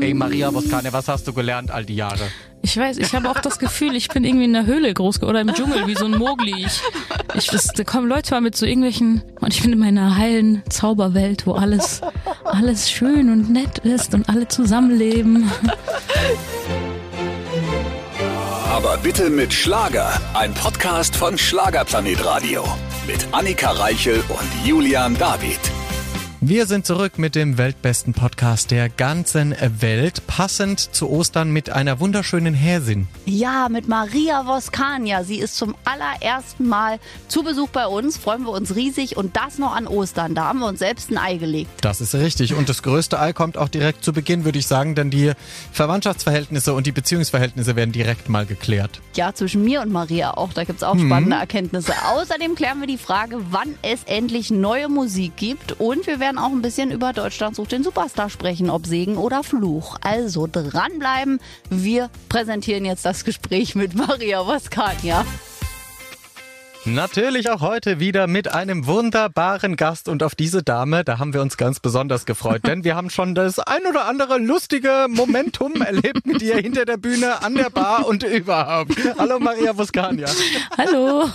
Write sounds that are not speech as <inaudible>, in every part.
Ey, Maria Voskane, was hast du gelernt all die Jahre? Ich weiß, ich habe auch das Gefühl, ich bin irgendwie in der Höhle groß oder im Dschungel wie so ein Mogli. Ich, ich das, da kommen Leute mal mit so irgendwelchen und ich bin in meiner heilen Zauberwelt, wo alles alles schön und nett ist und alle zusammenleben. Aber bitte mit Schlager. Ein Podcast von Schlagerplanet Radio. Mit Annika Reichel und Julian David. Wir sind zurück mit dem weltbesten Podcast der ganzen Welt, passend zu Ostern mit einer wunderschönen Häsin. Ja, mit Maria Voskania. Sie ist zum allerersten Mal zu Besuch bei uns. Freuen wir uns riesig. Und das noch an Ostern. Da haben wir uns selbst ein Ei gelegt. Das ist richtig. Und das größte Ei kommt auch direkt zu Beginn, würde ich sagen, denn die Verwandtschaftsverhältnisse und die Beziehungsverhältnisse werden direkt mal geklärt. Ja, zwischen mir und Maria auch. Da gibt's auch spannende Erkenntnisse. Außerdem klären wir die Frage, wann es endlich neue Musik gibt. Und wir werden auch ein bisschen über Deutschland sucht den Superstar sprechen, ob Segen oder Fluch. Also dranbleiben. Wir präsentieren jetzt das Gespräch mit Maria Voskania. Natürlich auch heute wieder mit einem wunderbaren Gast und auf diese Dame, da haben wir uns ganz besonders gefreut, denn wir haben schon das ein oder andere lustige Momentum <laughs> erlebt mit ihr hinter der Bühne, an der Bar und überhaupt. Hallo Maria Voskania. Hallo.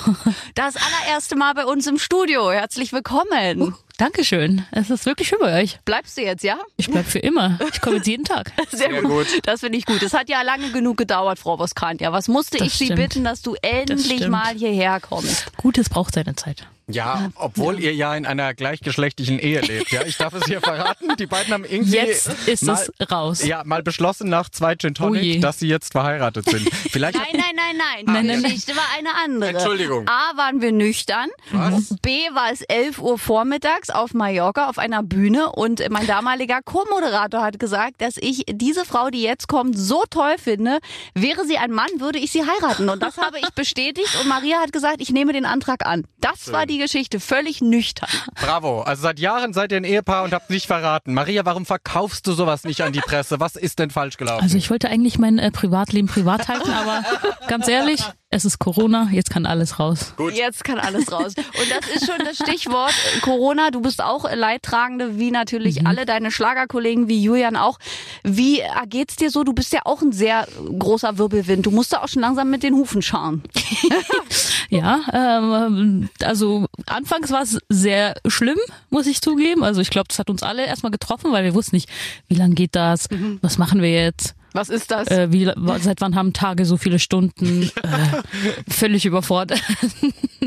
Das allererste Mal bei uns im Studio. Herzlich willkommen. Dankeschön. Es ist wirklich schön bei euch. Bleibst du jetzt, ja? Ich bleib für immer. Ich komme jetzt jeden Tag. <laughs> Sehr, Sehr gut. gut. Das finde ich gut. Es hat ja lange genug gedauert, Frau Voskania. Was musste Das ich Sie stimmt. bitten, dass du endlich mal hierher kommst? Gutes braucht seine Zeit. Ja, obwohl ihr ja in einer gleichgeschlechtlichen Ehe lebt. Ja, ich darf es hier verraten. Die beiden haben irgendwie Jetzt ist mal, es raus. Ja, mal beschlossen nach zwei Gin Oh. Tonic, dass sie jetzt verheiratet sind. Vielleicht Nein, nein, nein, nein. Die Nein, nein, nein. Geschichte war eine andere. Entschuldigung. A, waren wir nüchtern. Was? B, war es 11 Uhr vormittags auf Mallorca auf einer Bühne und mein damaliger Co-Moderator hat gesagt, dass ich diese Frau, die jetzt kommt, so toll finde. Wäre sie ein Mann, würde ich sie heiraten. Und das habe ich bestätigt und Maria hat gesagt, ich nehme den Antrag an. Das war die Geschichte, völlig nüchtern. Bravo. Also seit Jahren seid ihr ein Ehepaar und habt nicht verraten. Maria, warum verkaufst du sowas nicht an die Presse? Was ist denn falsch gelaufen? Also ich wollte eigentlich mein äh, Privatleben privat halten, aber <laughs> ganz ehrlich, es ist Corona, jetzt kann alles raus. Jetzt kann alles <laughs> raus. Und das ist schon das Stichwort äh, Corona. Du bist auch Leidtragende, wie natürlich alle deine Schlagerkollegen, wie Julian auch. Wie äh, geht's dir so? Du bist ja auch ein sehr großer Wirbelwind. Du musst da auch schon langsam mit den Hufen schauen. <laughs> Ja, ähm, also anfangs war es sehr schlimm, muss ich zugeben. Also ich glaube, das hat uns alle erstmal getroffen, weil wir wussten nicht, wie lang geht das, was machen wir jetzt, Was ist das? äh, wie, seit wann haben Tage so viele Stunden, <laughs> äh, völlig überfordert.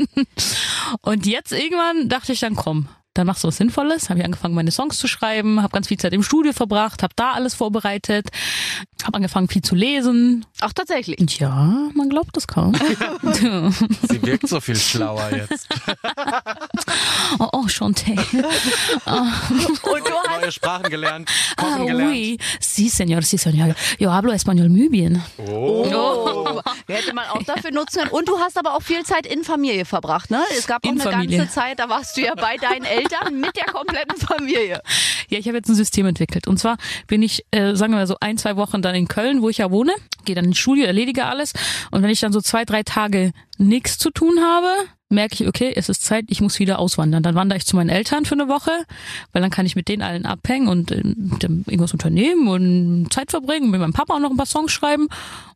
<laughs> Und jetzt irgendwann dachte ich dann, komm, dann machst du was Sinnvolles. Habe ich angefangen, meine Songs zu schreiben, habe ganz viel Zeit im Studio verbracht, habe da alles vorbereitet, habe angefangen, viel zu lesen. Ach, tatsächlich. Ja, man glaubt es kaum. <laughs> Sie wirkt so viel <laughs> schlauer jetzt. oh, oh, Chanté. <laughs> Und du hast Neue Sprachen gelernt, Ah, gelernt. oui. Sí, señor, sí, señor. Yo hablo español muy bien. Oh. Hätte man auch dafür nutzen können. Und du hast aber auch viel Zeit in Familie verbracht, ne? Es gab auch In eine Familie. ganze Zeit, da warst du ja bei deinen Eltern mit der kompletten Familie. Ja, ich habe jetzt ein System entwickelt. Und zwar bin ich, äh, sagen wir mal so ein, zwei Wochen dann in Köln, wo ich ja wohne, gehe dann ins Studio, erledige alles. Und wenn ich dann so zwei, drei Tage nichts zu tun habe, merke ich, okay, es ist Zeit, ich muss wieder auswandern. Dann wandere ich zu meinen Eltern für eine Woche, weil dann kann ich mit denen allen abhängen und äh, irgendwas unternehmen und Zeit verbringen, mit meinem Papa auch noch ein paar Songs schreiben.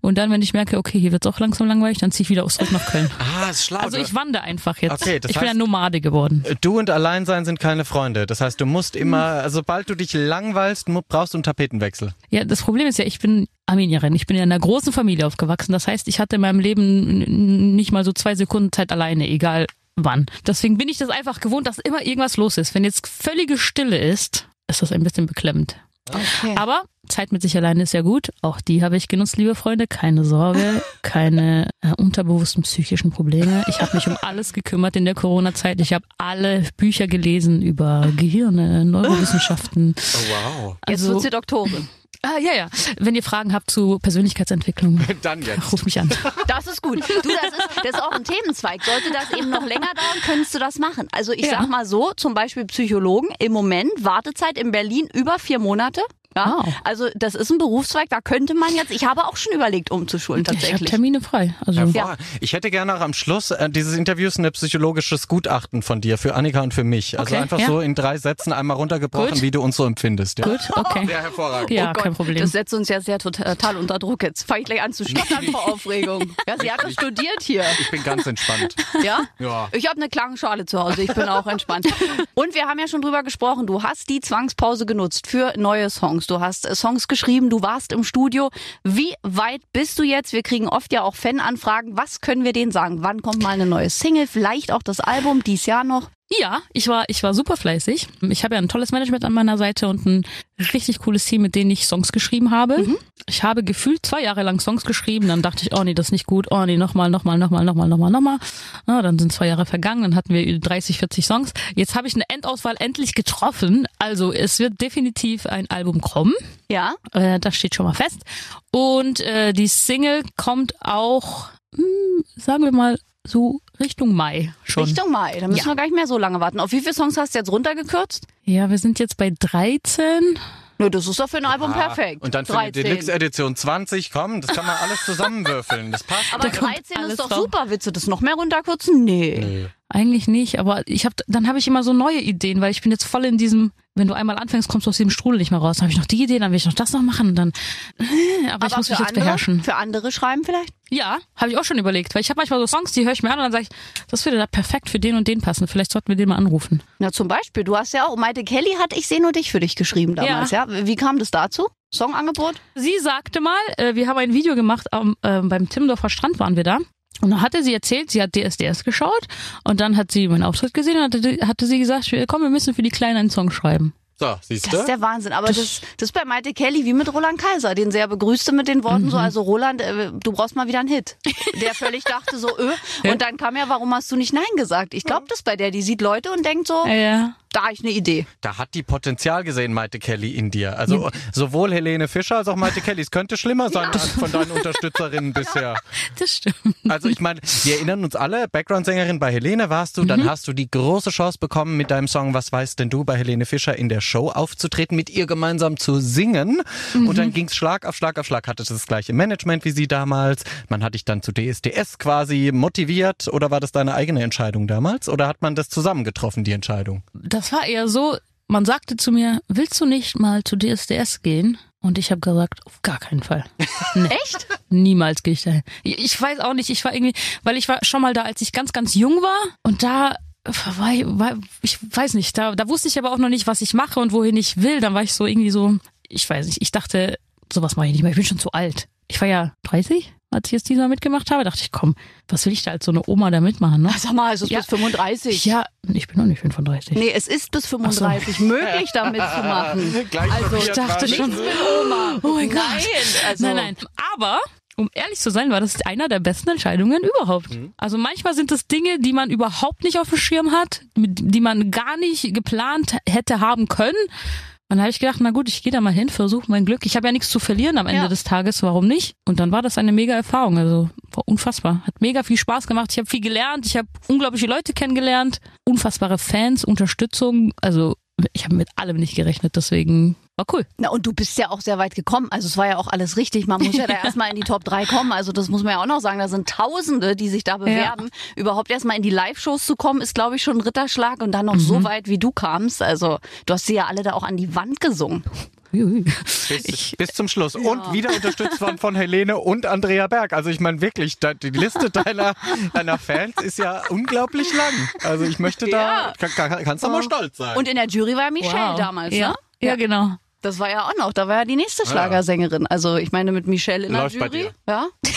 Und dann, wenn ich merke, okay, hier wird's auch langsam langweilig, dann ziehe ich wieder zurück nach Köln. Ah, ist schlau. Also ich wandere einfach jetzt. Okay, das ich bin heißt- ein Nomade geworden. Du und Alleinsein sind keine Freunde. Das heißt, du musst immer, also sobald du dich langweilst, brauchst du einen Tapetenwechsel. Ja, das Problem ist ja, ich bin Armenierin. Ich bin ja in einer großen Familie aufgewachsen. Das heißt, ich hatte in meinem Leben nicht mal so zwei Sekunden Zeit alleine, egal wann. Deswegen bin ich das einfach gewohnt, dass immer irgendwas los ist. Wenn jetzt völlige Stille ist, ist das ein bisschen beklemmend. Okay. Aber Zeit mit sich alleine ist ja gut. Auch die habe ich genutzt, liebe Freunde. Keine Sorge, keine äh, unterbewussten psychischen Probleme. Ich habe mich um alles gekümmert in der Corona-Zeit. Ich habe alle Bücher gelesen über Gehirne, Neurowissenschaften. Oh, wow. Jetzt Also, wird sie Doktorin. Ah, ja, ja. Wenn ihr Fragen habt zu Persönlichkeitsentwicklung, <laughs> Dann jetzt. ruf mich an. Das ist gut. Du, das ist, das ist auch ein Themenzweig. Sollte das eben noch länger dauern, könntest du das machen. Also ich Ja. sag mal so, zum Beispiel Psychologen, im Moment Wartezeit in Berlin über vier Monate. Ja? Wow. Also das ist ein Berufszweig, da könnte man jetzt, ich habe auch schon überlegt, umzuschulen Ich habe tatsächlich. Termine frei. Also Hervorragend. Ich hätte gerne auch am Schluss äh, dieses Interviews ein psychologisches Gutachten von dir für Annika und für mich. Also Okay, einfach ja. so in drei Sätzen einmal runtergebrochen, Gut. wie du uns so empfindest. Ja? gut, okay. Ja, hervorragend. Ja, Oh Gott, kein Problem. Das setzt uns ja sehr total unter Druck. Jetzt fange ich gleich an zu stottern vor <laughs> Aufregung. Ja, sie hat das studiert hier. Ich bin ganz entspannt. Ja? Ja. Ich habe eine Klangschale zu Hause, ich bin auch entspannt. Und wir haben ja schon drüber gesprochen, du hast die Zwangspause genutzt für neue Songs. Du hast äh, Songs geschrieben, du warst im Studio. Wie weit bist du jetzt? Wir kriegen oft ja auch Fananfragen. Was können wir denen sagen? Wann kommt mal eine neue Single? Vielleicht auch das Album, dies Jahr noch? Ja, ich war, ich war super fleißig. Ich habe ja ein tolles Management an meiner Seite und ein richtig cooles Team, mit denen ich Songs geschrieben habe. Ich habe gefühlt zwei Jahre lang Songs geschrieben, dann dachte ich, oh nee, das ist nicht gut, oh nee, nochmal, nochmal, nochmal, nochmal, nochmal, nochmal. Ja, dann sind zwei Jahre vergangen, dann hatten wir 30, 40 Songs. Jetzt habe ich eine Endauswahl endlich getroffen. Also es wird definitiv ein Album kommen. Ja? Äh, das steht schon mal fest. Und äh, die Single kommt auch, hm, sagen wir mal, so Richtung Mai schon. Richtung Mai. Da müssen Ja. wir gar nicht mehr so lange warten. Auf wie viele Songs hast du jetzt runtergekürzt? Ja, wir sind jetzt bei 13. Nö, das ist doch für ein Album perfekt. Und dann für die 13. Deluxe-Edition 20, komm, das kann man alles zusammenwürfeln. Das passt. Aber Da kommt 13 alles ist doch super. Willst du das noch mehr runterkürzen? Nee. Eigentlich nicht, aber ich hab, dann habe ich immer so neue Ideen, weil ich bin jetzt voll in diesem, wenn du einmal anfängst, kommst du aus diesem Strudel nicht mehr raus. Dann habe ich noch die Idee, dann will ich noch das noch machen und dann, äh, aber, ich muss mich jetzt andere, beherrschen. Für andere schreiben vielleicht? Ja, habe ich auch schon überlegt, weil ich habe manchmal so Songs, die höre ich mir an und dann sage ich, das würde da perfekt für den und den passen. Vielleicht sollten wir den mal anrufen. Na, zum Beispiel. Du hast ja auch, Maite Kelly hat Ich sehe nur dich für dich geschrieben damals, ja? Wie kam das dazu? Songangebot? Sie sagte mal, äh, wir haben ein Video gemacht, am, äh, beim Timmendorfer Strand waren wir da. Und dann hatte sie erzählt, sie hat DSDS geschaut und dann hat sie meinen Auftritt gesehen und hatte, hatte sie gesagt, komm, wir müssen für die Kleinen einen Song schreiben. So, siehst Das du? ist der Wahnsinn. Aber das, das ist bei Maite Kelly wie mit Roland Kaiser, den sehr begrüßte mit den Worten Mhm. so, also Roland, äh, du brauchst mal wieder einen Hit. Der völlig <laughs> dachte so, öh. Und dann kam ja, warum hast du nicht Nein gesagt? Ich glaube das bei der, die sieht Leute und denkt so, Ja. Da ich eine Idee. Da hat die Potenzial gesehen, Maite Kelly, in dir. Also sowohl Helene Fischer als auch Maite Kelly. Es könnte schlimmer sein als von deinen Unterstützerinnen <laughs> bisher. Das stimmt. Also ich meine, wir erinnern uns alle, Background-Sängerin bei Helene warst du, dann hast du die große Chance bekommen, mit deinem Song Was weißt denn du bei Helene Fischer in der Show aufzutreten, mit ihr gemeinsam zu singen. Und dann ging's Schlag auf Schlag auf Schlag. Hattest das gleiche Management wie sie damals. Man hat dich dann zu DSDS quasi motiviert oder war das deine eigene Entscheidung damals? Oder hat man das zusammen getroffen, die Entscheidung? Das war eher so, man sagte zu mir, willst du nicht mal zu DSDS gehen? Und ich habe gesagt, auf gar keinen Fall. <laughs> Nee. Echt? Niemals gehe ich dahin. Ich ich weiß auch nicht, ich war irgendwie, weil ich war schon mal da, als ich ganz, ganz jung war und da war, ich- war ich weiß nicht, da, da wusste ich aber auch noch nicht, was ich mache und wohin ich will. Dann war ich so irgendwie so, ich weiß nicht, ich dachte, sowas mache ich nicht mehr, ich bin schon zu alt. Ich war ja 30, als ich jetzt dieser mitgemacht habe, dachte ich, komm, was will ich da als so eine Oma da mitmachen, ne? Sag mal, es ist Ja. bis 35. Ja, ich bin noch nicht 35. Nee, es ist bis 35 möglich, damit zu machen. <laughs> Gleich Also, ich dachte schon, Nichts mit Oma. Oh mein Gott. Nein, also, Nein, nein. Aber, um ehrlich zu sein, war das einer der besten Entscheidungen überhaupt. Also manchmal sind es Dinge, die man überhaupt nicht auf dem Schirm hat, die man gar nicht geplant hätte haben können. Und dann habe ich gedacht, na gut, ich gehe da mal hin, versuche mein Glück. Ich habe ja nichts zu verlieren am Ende Ja. des Tages, warum nicht? Und dann war das eine mega Erfahrung, also war unfassbar. Hat mega viel Spaß gemacht. Ich habe viel gelernt, ich habe unglaubliche Leute kennengelernt, unfassbare Fans, Unterstützung. Also ich habe mit allem nicht gerechnet, deswegen war cool. Na, und du bist ja auch sehr weit gekommen. Also es war ja auch alles richtig. Man muss ja da <laughs> erstmal in die Top 3 kommen. Also das muss man ja auch noch sagen. Da sind Tausende, die sich da bewerben. Überhaupt erstmal in die Live-Shows zu kommen, ist, glaube ich, schon ein Ritterschlag. Und dann noch so weit, wie du kamst. Also du hast sie ja alle da auch an die Wand gesungen. Bis, bis zum Schluss. Und wieder unterstützt worden von Helene und Andrea Berg. Also ich meine wirklich, da- die Liste deiner, deiner Fans ist ja unglaublich lang. Also ich möchte da, Ja. kann, kann, kannst du mal stolz sein. Und in der Jury war ja Michelle Wow. damals, ja. ne? Ja, genau. Das war ja auch noch. Da war ja die nächste Schlagersängerin. Also ich meine mit Michelle in Läuft bei der Jury. dir. Ja. <laughs>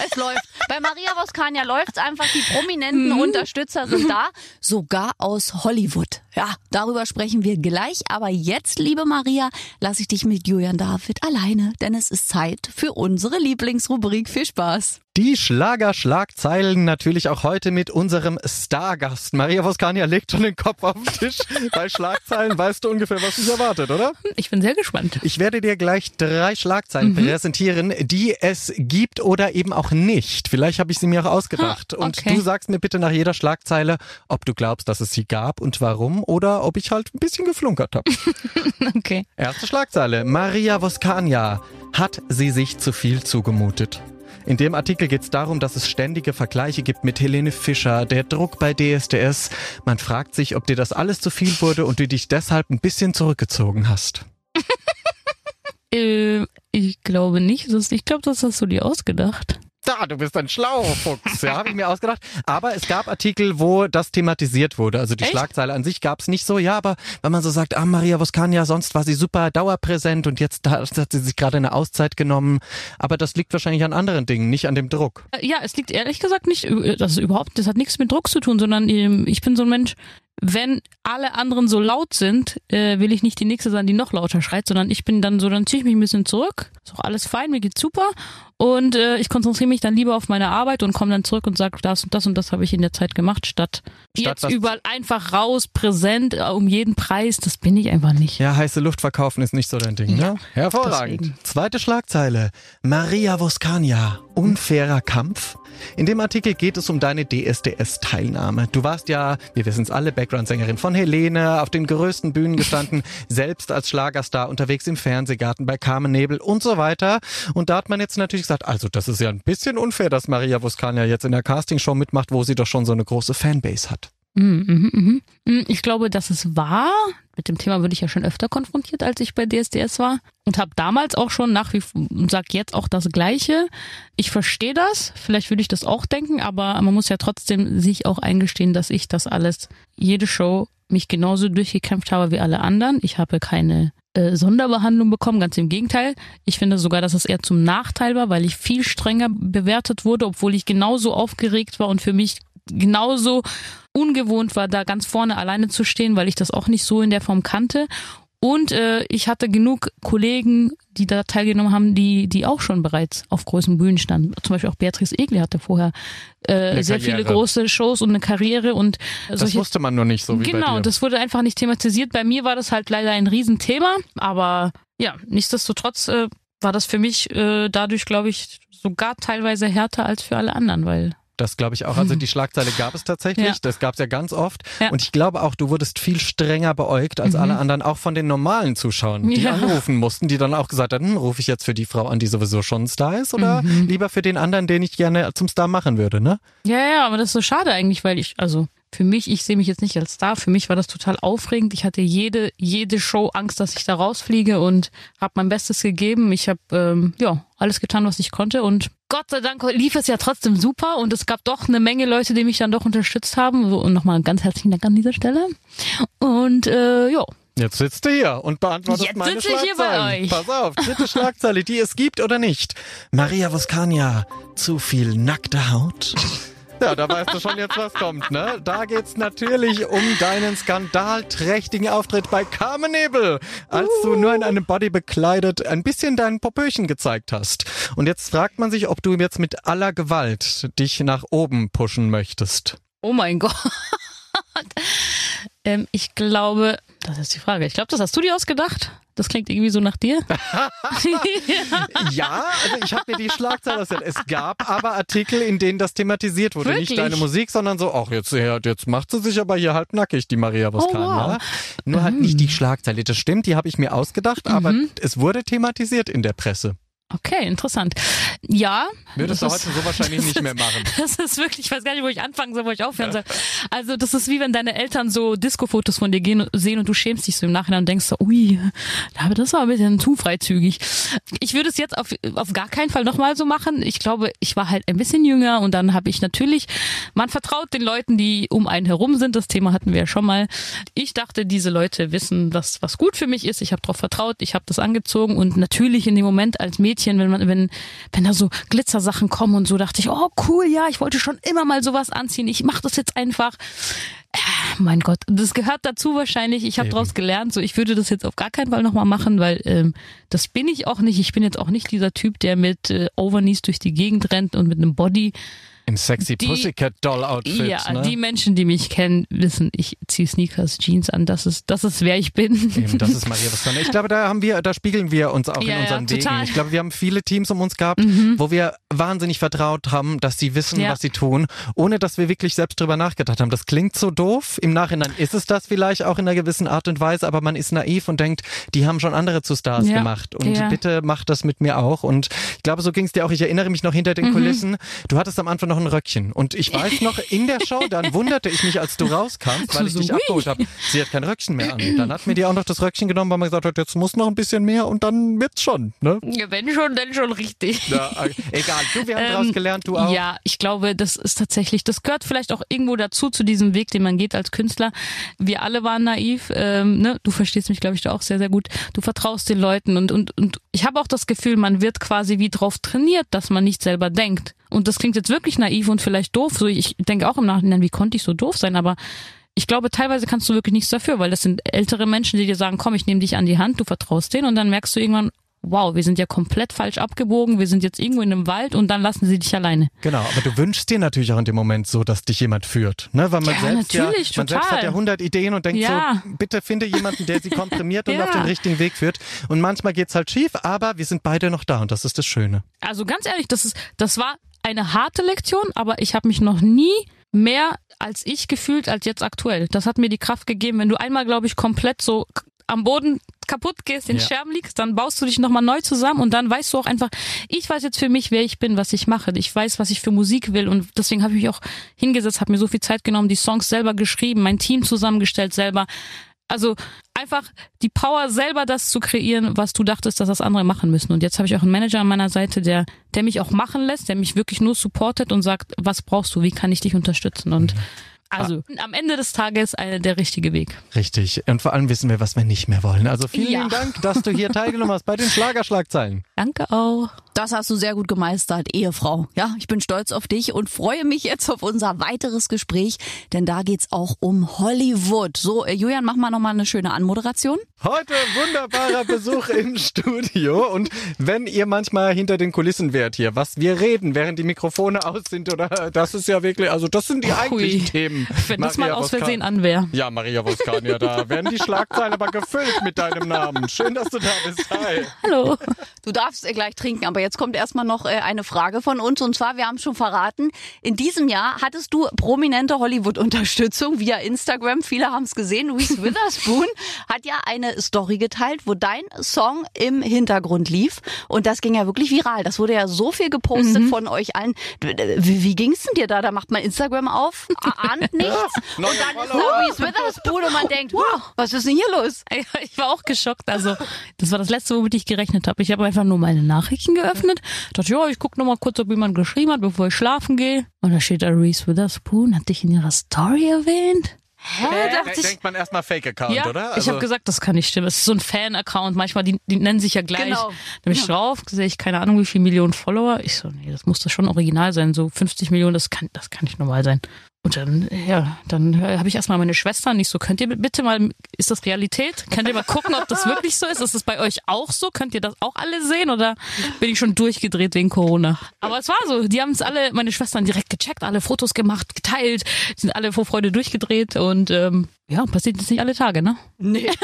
Es läuft. Bei Maria Voskania läuft's einfach. Die prominenten Mhm. Unterstützer sind da. Sogar aus Hollywood. Ja, darüber sprechen wir gleich. Aber jetzt, liebe Maria, lasse ich dich mit Julian David alleine. Denn es ist Zeit für unsere Lieblingsrubrik. Viel Spaß. Die Schlager-Schlagzeilen natürlich auch heute mit unserem Stargast. Maria Voskania legt schon den Kopf auf den Tisch. Bei Schlagzeilen weißt du ungefähr, was dich erwartet, oder? Ich bin sehr gespannt. Ich werde dir gleich drei Schlagzeilen präsentieren, die es gibt oder eben auch nicht. Vielleicht habe ich sie mir auch ausgedacht. Ha, Und okay. du sagst mir bitte nach jeder Schlagzeile, ob du glaubst, dass es sie gab und warum oder ob ich halt ein bisschen geflunkert habe. <laughs> Okay. Erste Schlagzeile. Maria Voskania. Hat sie sich zu viel zugemutet? In dem Artikel geht es darum, dass es ständige Vergleiche gibt mit Helene Fischer, der Druck bei DSDS. Man fragt sich, ob dir das alles zu viel wurde und du dich deshalb ein bisschen zurückgezogen hast. <laughs> Äh, ich glaube nicht. Ich glaube, das hast du dir ausgedacht. Da, du bist ein schlauer Fuchs. <laughs> Ja, habe ich mir ausgedacht. Aber es gab Artikel, wo das thematisiert wurde. Also die Echt? Schlagzeile an sich gab es nicht so. Ja, aber wenn man so sagt, ah, Maria Voskania, sonst war sie super dauerpräsent und jetzt hat <laughs> hat sie sich gerade eine Auszeit genommen. Aber das liegt wahrscheinlich an anderen Dingen, nicht an dem Druck. Äh, Ja, es liegt ehrlich gesagt nicht, äh, das ist überhaupt, das hat nichts mit Druck zu tun, sondern ähm, ich bin so ein Mensch, wenn alle anderen so laut sind, äh, will ich nicht die nächste sein, die noch lauter schreit, sondern ich bin dann so, dann ziehe ich mich ein bisschen zurück. Ist auch alles fein, mir geht's super. Und äh, ich konzentriere mich dann lieber auf meine Arbeit und komme dann zurück und sage, das und das und das habe ich in der Zeit gemacht, statt, Statt jetzt überall einfach raus, präsent, äh, um jeden Preis. Das bin ich einfach nicht. Ja, heiße Luft verkaufen ist nicht so dein Ding, ne? Hervorragend. deswegen. Zweite Schlagzeile. Maria Voskania. Unfairer Kampf. In dem Artikel geht es um deine DSDS-Teilnahme. Du warst ja, wir wissen es alle, Background-Sängerin von Helene, auf den größten Bühnen gestanden, <laughs> selbst als Schlagerstar unterwegs im Fernsehgarten bei Carmen Nebel und so weiter. Und da hat man jetzt natürlich gesagt, also das ist ja ein bisschen unfair, dass Maria Voskania jetzt in der Castingshow mitmacht, wo sie doch schon so eine große Fanbase hat. Mhm, mhm, mhm. Ich glaube, dass es war. Mit dem Thema würde ich ja schon öfter konfrontiert, als ich bei DSDS war. Und habe damals auch schon nach wie vor und sag jetzt auch das Gleiche. Ich verstehe das. Vielleicht würde ich das auch denken, aber man muss ja trotzdem sich auch eingestehen, dass ich das alles, jede Show, mich genauso durchgekämpft habe wie alle anderen. Ich habe keine äh, Sonderbehandlung bekommen, ganz im Gegenteil. Ich finde sogar, dass es eher zum Nachteil war, weil ich viel strenger bewertet wurde, obwohl ich genauso aufgeregt war und für mich genauso ungewohnt war, da ganz vorne alleine zu stehen, weil ich das auch nicht so in der Form kannte. Und äh, ich hatte genug Kollegen, die da teilgenommen haben, die, die auch schon bereits auf großen Bühnen standen. Zum Beispiel auch Beatrice Egli hatte vorher äh, sehr viele Karriere. große Shows und eine Karriere und Das solche wusste man nur nicht so wie genau, das wurde einfach nicht thematisiert. Bei mir war das halt leider ein Riesenthema, aber ja, nichtsdestotrotz äh, war das für mich äh, dadurch, glaube ich, sogar teilweise härter als für alle anderen, weil Das glaube ich auch. Also <laughs> die Schlagzeile gab es tatsächlich. Ja. Das gab es ja ganz oft. Ja. Und ich glaube auch, du wurdest viel strenger beäugt als alle anderen, auch von den normalen Zuschauern, die Ja. anrufen mussten, die dann auch gesagt haben, hm, rufe ich jetzt für die Frau an, die sowieso schon ein Star ist oder Mhm. lieber für den anderen, den ich gerne zum Star machen würde, ne? Ja, ja, aber das ist so schade eigentlich, weil ich, also für mich, ich sehe mich jetzt nicht als Star, für mich war das total aufregend. Ich hatte jede, jede Show Angst, dass ich da rausfliege und habe mein Bestes gegeben. Ich habe ähm, ja alles getan, was ich konnte und Gott sei Dank lief es ja trotzdem super und es gab doch eine Menge Leute, die mich dann doch unterstützt haben. So, Und nochmal ganz herzlichen Dank an dieser Stelle. Und äh, ja, Jetzt sitzt du hier und beantwortest Jetzt meine sitze ich hier bei euch. Pass auf, dritte Schlagzeile, die es gibt oder nicht. Maria Voskania, zu viel nackte Haut? Ja, da weißt du schon jetzt, was kommt, ne? Da geht's natürlich um deinen skandalträchtigen Auftritt bei Carmen Nebel, als du nur in einem Body bekleidet ein bisschen dein Popöchen gezeigt hast. Und jetzt fragt man sich, ob du jetzt mit aller Gewalt dich nach oben pushen möchtest. oh mein <laughs> Gott. ähm, ich glaube, das ist die Frage. Ich glaube, das hast du dir ausgedacht. Das klingt irgendwie so nach dir. <laughs> <laughs> Ja, also ich habe mir die Schlagzeile ausgedacht. Es gab aber Artikel, in denen das thematisiert wurde. Wirklich? Nicht deine Musik, sondern so, ach, jetzt, jetzt macht sie sich aber hier halb nackig, die Maria Voskania. Oh, wow. Nur halt nicht die Schlagzeile. Das stimmt, die habe ich mir ausgedacht, aber Mhm. es wurde thematisiert in der Presse. Okay, interessant. Ja. Würdest du heute ist- so wahrscheinlich nicht mehr machen. <laughs> Das ist wirklich, ich weiß gar nicht, wo ich anfangen soll, wo ich aufhören soll. Also das ist wie wenn deine Eltern so Disco-Fotos von dir gehen, sehen und du schämst dich so im Nachhinein und denkst so, ui, aber das war ein bisschen zu freizügig. Ich würde es jetzt auf, auf gar keinen Fall nochmal so machen. Ich glaube, ich war halt ein bisschen jünger und dann habe ich natürlich, man vertraut den Leuten, die um einen herum sind. Das Thema hatten wir ja schon mal. Ich dachte, diese Leute wissen, was, was gut für mich ist. Ich habe darauf vertraut, ich habe das angezogen und natürlich in dem Moment als Mädchen, wenn man, wenn, wenn da so Glitzersachen kommen und so, dachte ich, oh cool, ja, ich wollte schon immer mal sowas anziehen. Ich mache das jetzt einfach. Äh, mein Gott, das gehört dazu wahrscheinlich. Ich habe daraus gelernt. So, ich würde das jetzt auf gar keinen Fall nochmal machen, weil ähm, das bin ich auch nicht. Ich bin jetzt auch nicht dieser Typ, der mit äh, Overknees durch die Gegend rennt und mit einem Body. Im sexy Die- Pussycat Doll Outfit. ja, ne? die Menschen, die mich kennen, wissen, ich ziehe Sneakers, Jeans an. Das ist, das ist wer ich bin. Eben, das ist Maria <laughs> Wostana. Ich glaube, da haben wir, da spiegeln wir uns auch Ja, in ja, unseren Wegen. total. Mhm. Ich glaube, wir haben viele Teams um uns gehabt, wo wir wahnsinnig vertraut haben, dass sie wissen, Ja. was sie tun, ohne dass wir wirklich selbst drüber nachgedacht haben. Das klingt so doof. Im Nachhinein ist es das vielleicht auch in einer gewissen Art und Weise, aber man ist naiv und denkt, die haben schon andere zu Stars Ja. gemacht. Und Ja. bitte mach das mit mir auch. Und ich glaube, so ging es dir auch. Ich erinnere mich noch hinter Mhm. den Kulissen. Du hattest am Anfang noch ein Röckchen. Und ich weiß noch, in der Show, dann <laughs> wunderte ich mich, als du rauskamst, weil ich dich abgeholt habe. Sie hat kein Röckchen mehr an. Dann hat mir die auch noch das Röckchen genommen, weil man gesagt hat, jetzt muss noch ein bisschen mehr und dann wird's schon. Ne? Ja, Wenn schon, dann schon richtig. Ja, äh, egal. Du, wir haben Ähm, draus gelernt, du auch. Ja, ich glaube, das ist tatsächlich, das gehört vielleicht auch irgendwo dazu, zu diesem Weg, den man geht als Künstler. Wir alle waren naiv, ähm, ne? du verstehst mich, glaube ich, da auch sehr, sehr gut. Du vertraust den Leuten und, und, und ich habe auch das Gefühl, man wird quasi wie drauf trainiert, dass man nicht selber denkt. Und das klingt jetzt wirklich naiv und vielleicht doof. So, ich denke auch im Nachhinein, wie konnte ich so doof sein, aber ich glaube, teilweise kannst du wirklich nichts dafür, weil das sind ältere Menschen, die dir sagen, komm, ich nehme dich an die Hand, du vertraust denen und dann merkst du irgendwann, wow, wir sind ja komplett falsch abgebogen, wir sind jetzt irgendwo in einem Wald und dann lassen sie dich alleine. Genau, aber du wünschst dir natürlich auch in dem Moment so, dass dich jemand führt. Ne? Weil man Ja, selbst natürlich, ja, man selbst total. hat ja 100 Ideen und denkt Ja. so, bitte finde jemanden, der sie komprimiert <laughs> und Ja. auf den richtigen Weg führt. Und manchmal geht's halt schief, aber wir sind beide noch da und das ist das Schöne. Also ganz ehrlich, das ist, das war eine harte Lektion, aber ich habe mich noch nie mehr als ich gefühlt als jetzt aktuell. Das hat mir die Kraft gegeben. Wenn du einmal, glaube ich, komplett so am Boden kaputt gehst, in Ja. Scherben liegst, dann baust du dich nochmal neu zusammen und dann weißt du auch einfach, ich weiß jetzt für mich, wer ich bin, was ich mache. Ich weiß, was ich für Musik will und deswegen habe ich mich auch hingesetzt, habe mir so viel Zeit genommen, die Songs selber geschrieben, mein Team zusammengestellt selber. Also einfach die Power selber das zu kreieren, was du dachtest, dass das andere machen müssen. Und jetzt habe ich auch einen Manager an meiner Seite, der, der mich auch machen lässt, der mich wirklich nur supportet und sagt, was brauchst du, wie kann ich dich unterstützen? Und also am Ende des Tages eine, der richtige Weg. Richtig. Und vor allem wissen wir, was wir nicht mehr wollen. Also vielen Ja. Dank, dass du hier <laughs> teilgenommen hast bei den Schlagerschlagzeilen. Danke auch. Das hast du sehr gut gemeistert, Ehefrau. Ja, ich bin stolz auf dich und freue mich jetzt auf unser weiteres Gespräch, denn da geht's auch um Hollywood. So, äh, Julian, mach mal nochmal eine schöne Anmoderation. Heute wunderbarer Besuch im <laughs> Studio. Und wenn ihr manchmal hinter den Kulissen wärt hier, was wir reden, während die Mikrofone aus sind, oder das ist ja wirklich, also das sind die eigentlichen Hui. Themen. <laughs> Wenn das mal Maria aus Versehen an wäre. Ja, Maria Voskania, da werden die Schlagzeilen aber gefüllt mit deinem Namen. Schön, dass du da bist. Hi. Hallo. Du darfst äh, gleich trinken, aber jetzt kommt erstmal noch äh, eine Frage von uns. Und zwar, wir haben schon verraten, in diesem Jahr hattest du prominente Hollywood-Unterstützung via Instagram. Viele haben es gesehen. Reese Witherspoon <laughs> hat ja eine Story geteilt, wo dein Song im Hintergrund lief. Und das ging ja wirklich viral. Das wurde ja so viel gepostet Mhm. von euch allen. Wie, wie ging's denn dir da? Da macht man Instagram auf, ahnt <laughs> nichts. und dann ist da. Reese Witherspoon und man denkt, wow, was ist denn hier los? Ich war auch geschockt. Also, das war das letzte, womit ich gerechnet habe. Ich habe einfach nur meine Nachrichten geöffnet. Dachte, ja, ich gucke noch mal kurz, ob jemand geschrieben hat, bevor ich schlafen gehe. Und da steht da Reese Witherspoon, hat dich in ihrer Story erwähnt. Hä, dachte ich. Denkt man erstmal Fake-Account, Ja, oder? ich Also- habe gesagt, das kann nicht stimmen. Es ist so ein Fan-Account. Manchmal, die, die nennen sich ja gleich. Genau. Da bin ich drauf, sehe ich keine Ahnung, wie viele Millionen Follower. Ich so, nee, das muss das schon original sein. So 50 Millionen, das kann, das kann nicht normal sein. Und dann, ja, dann äh, habe ich erstmal meine Schwester nicht so, könnt ihr bitte mal, ist das Realität? Könnt ihr mal gucken, ob das wirklich so ist? Ist das bei euch auch so? Könnt ihr das auch alle sehen oder bin ich schon durchgedreht wegen Corona? Aber es war so, die haben es alle, meine Schwestern direkt gecheckt, alle Fotos gemacht, geteilt, sind alle vor Freude durchgedreht und ähm, ja, passiert jetzt nicht alle Tage, ne? Nee. <laughs>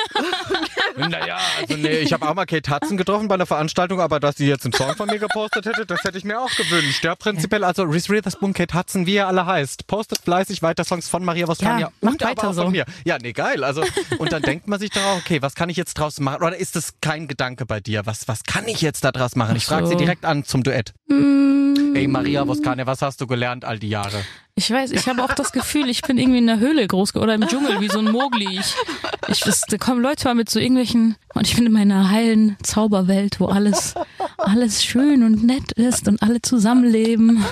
Naja, also nee, ich habe auch mal Kate Hudson getroffen bei einer Veranstaltung, aber dass sie jetzt einen Song von mir gepostet hätte, das hätte ich mir auch gewünscht. Ja, prinzipiell, also Reese Witherspoon, Kate Hudson, wie ihr alle heißt, postet fleißig weiter Songs von Maria Voskania Ja, macht und aber weiter auch von so. mir. Ja, nee, geil. Also, und dann <laughs> denkt man sich doch okay, was kann ich jetzt draus machen? Oder ist das kein Gedanke bei dir? Was, was kann ich jetzt da draus machen? Ich frage so. sie direkt an zum Duett. Ey, Maria Voskania, was hast du gelernt all die Jahre? Ich weiß, ich habe auch das Gefühl, ich bin irgendwie in der Höhle groß oder im Dschungel wie so ein Mogli. Ich, ich da kommen Leute mal mit so irgendwelchen und ich bin in meiner heilen Zauberwelt, wo alles alles schön und nett ist und alle zusammenleben.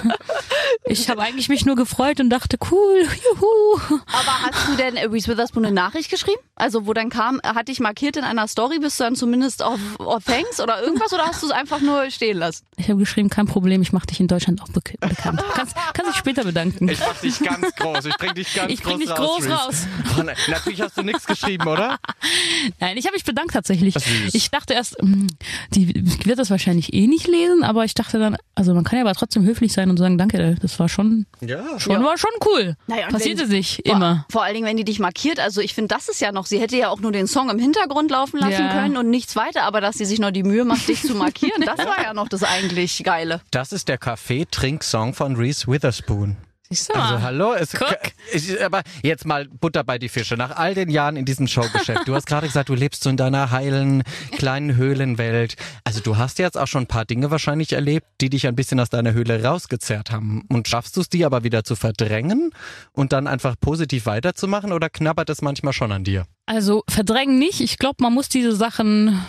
Ich habe eigentlich mich nur gefreut und dachte, cool, juhu. Aber hast du denn Reese Witherspoon eine Nachricht geschrieben? Also wo dann kam, hat dich markiert in einer Story, bist du dann zumindest auf oh, Thanks oder irgendwas oder hast du es einfach nur stehen lassen? Ich habe geschrieben, kein Problem, ich mache dich in Deutschland auch bek bekannt. Kannst, kannst dich später bedanken. Ich mach dich ganz groß. Ich bring dich ganz Ich groß bring dich raus. groß raus. Oh, nein, natürlich hast du nichts geschrieben, oder? <laughs> Nein, ich habe mich bedankt tatsächlich. Das ist süß. Ich dachte erst, hm, die wird das wahrscheinlich eh nicht lesen, aber ich dachte dann, also man kann ja aber trotzdem höflich sein und sagen, danke, das war schon, Ja. schon war schon cool. Naja, Passierte wenn- sich Vor, immer. vor allen Dingen, wenn die dich markiert. Also ich finde, das ist ja noch, sie hätte ja auch nur den Song im Hintergrund laufen lassen Ja. können und nichts weiter, aber dass sie sich noch die Mühe macht, dich zu markieren, <laughs> das war ja noch das eigentlich Geile. Das ist der Kaffee-Trink-Song von Reese Witherspoon. Du Also mal. hallo, es, ich, aber jetzt mal Butter bei die Fische. Nach all den Jahren in diesem Showgeschäft, du hast gerade gesagt, du lebst so in deiner heilen kleinen Höhlenwelt. Also du hast jetzt auch schon ein paar Dinge wahrscheinlich erlebt, die dich ein bisschen aus deiner Höhle rausgezerrt haben. Und schaffst du es, die aber wieder zu verdrängen und dann einfach positiv weiterzumachen oder knabbert es manchmal schon an dir? Also verdrängen nicht. Ich glaube, man muss diese Sachen,